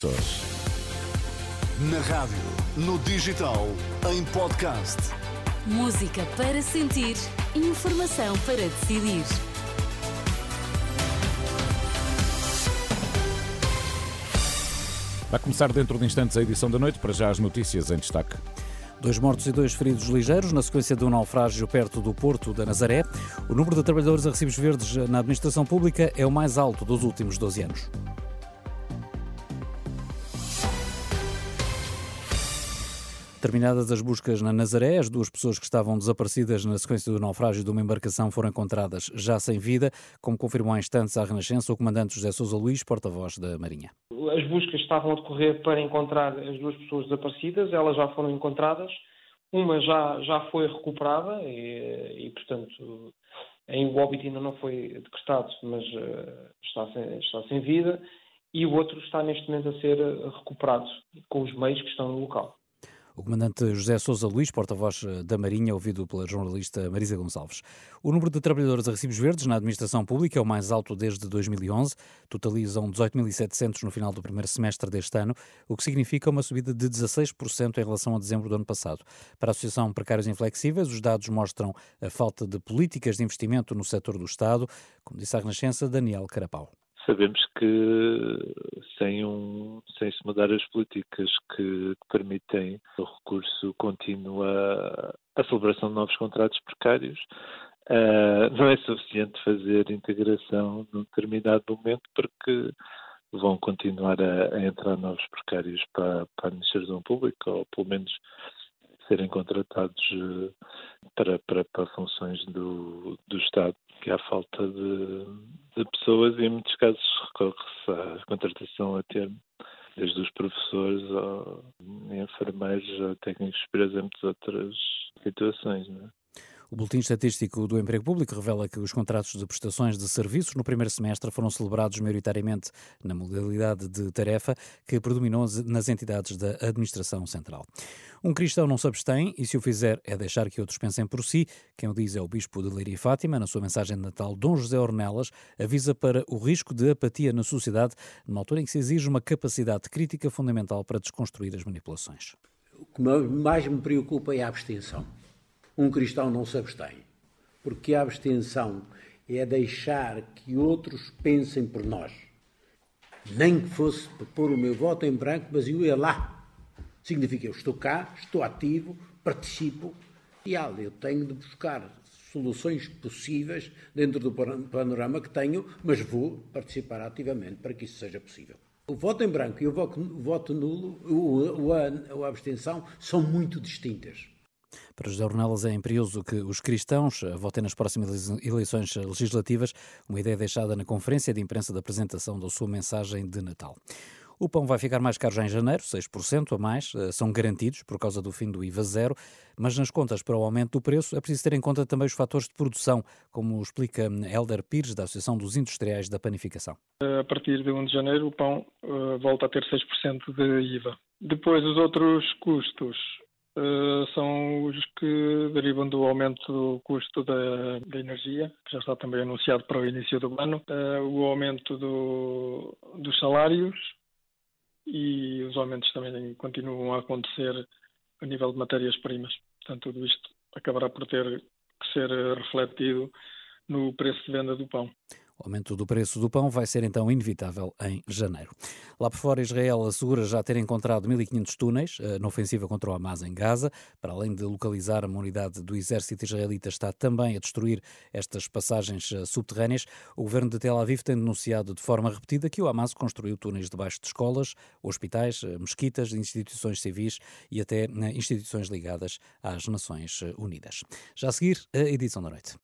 Na rádio, no digital, em podcast. Música para sentir, informação para decidir. Vai começar dentro de instantes a edição da noite, para já as notícias em destaque. Dois mortos e dois feridos ligeiros na sequência de um naufrágio perto do Porto da Nazaré. O número de trabalhadores a recibos verdes na administração pública é o mais alto dos últimos 12 anos. Terminadas as buscas na Nazaré, as duas pessoas que estavam desaparecidas na sequência do naufrágio de uma embarcação foram encontradas já sem vida, como confirmou há instantes à Renascença o comandante José Sousa Luís, porta-voz da Marinha. As buscas estavam a decorrer para encontrar as duas pessoas desaparecidas, elas já foram encontradas, uma já, já foi recuperada e, e portanto, em óbito ainda não foi decretado, mas uh, está, sem, está sem vida, e o outro está neste momento a ser recuperado com os meios que estão no local. O comandante José Sousa Luís, porta-voz eh, da Marinha, ouvido pela jornalista Marisa Gonçalves. O número de trabalhadores a recibos verdes na administração pública é o mais alto desde 2011, totalizam 18.700 no final do primeiro semestre deste ano, o que significa uma subida de 16% em relação a dezembro do ano passado. Para a Associação Precários Inflexíveis, os dados mostram a falta de políticas de investimento no setor do Estado, como disse a Renascença Daniel Carapau sabemos que sem, um, sem se mudar as políticas que, que permitem o recurso contínuo à, celebração de novos contratos precários, uh, não é suficiente fazer integração num determinado momento porque vão continuar a, a entrar novos precários para, para a administração pública, ou pelo menos serem contratados uh, para, para, para funções do, do Estado, que há falta de pessoas e em muitos casos recorre-se à contratação a termo, desde os professores ao enfermeiros, a técnicos superiores e muitas outras situações. Não é? O Boletim Estatístico do Emprego Público revela que os contratos de prestações de serviços no primeiro semestre foram celebrados maioritariamente na modalidade de tarefa que predominou nas entidades da Administração Central. Um cristão não se abstém e, se o fizer, é deixar que outros pensem por si. Quem o diz é o Bispo de Leiria Fátima. Na sua mensagem de Natal, Dom José Ornelas avisa para o risco de apatia na sociedade, numa altura em que se exige uma capacidade crítica fundamental para desconstruir as manipulações. O que mais me preocupa é a abstenção um cristão não se abstém. Porque a abstenção é deixar que outros pensem por nós. Nem que fosse pôr o meu voto em branco, mas eu ia lá. Significa eu estou cá, estou ativo, participo. E eu tenho de buscar soluções possíveis dentro do panorama que tenho, mas vou participar ativamente para que isso seja possível. O voto em branco e o voto, nulo, a abstenção, são muito distintas. Para José Ornelas é imperioso que os cristãos votem nas próximas eleições legislativas, uma ideia deixada na conferência de imprensa da apresentação da sua mensagem de Natal. O pão vai ficar mais caro já em janeiro, 6% a mais, eh, são garantidos por causa do fim do IVA zero, mas nas contas para o aumento do preço é preciso ter em conta também os fatores de produção, como explica Helder Pires, da Associação dos Industriais da Panificação. A partir de 1 de janeiro, o pão uh, volta a ter 6% de IVA. Depois, os outros custos eh, são os que derivam do aumento do custo da, da, energia, que já está também anunciado para o início do ano, uh, o aumento do, dos salários e os aumentos também continuam a acontecer a nível de matérias-primas. Portanto, tudo isto acabará por ter que ser refletido no preço de venda do pão. O aumento do preço do pão vai ser então inevitável em janeiro. Lá por fora, Israel assegura já ter encontrado 1.500 túneis eh, na ofensiva contra o Hamas em Gaza. Para além de localizar uma unidade do exército israelita, está também a destruir estas passagens eh, subterrâneas. O governo de Tel Aviv tem denunciado de forma repetida que o Hamas construiu túneis debaixo de escolas, hospitais, eh, mesquitas, instituições civis e até instituições ligadas às Nações Unidas. Já a seguir, a edição da noite.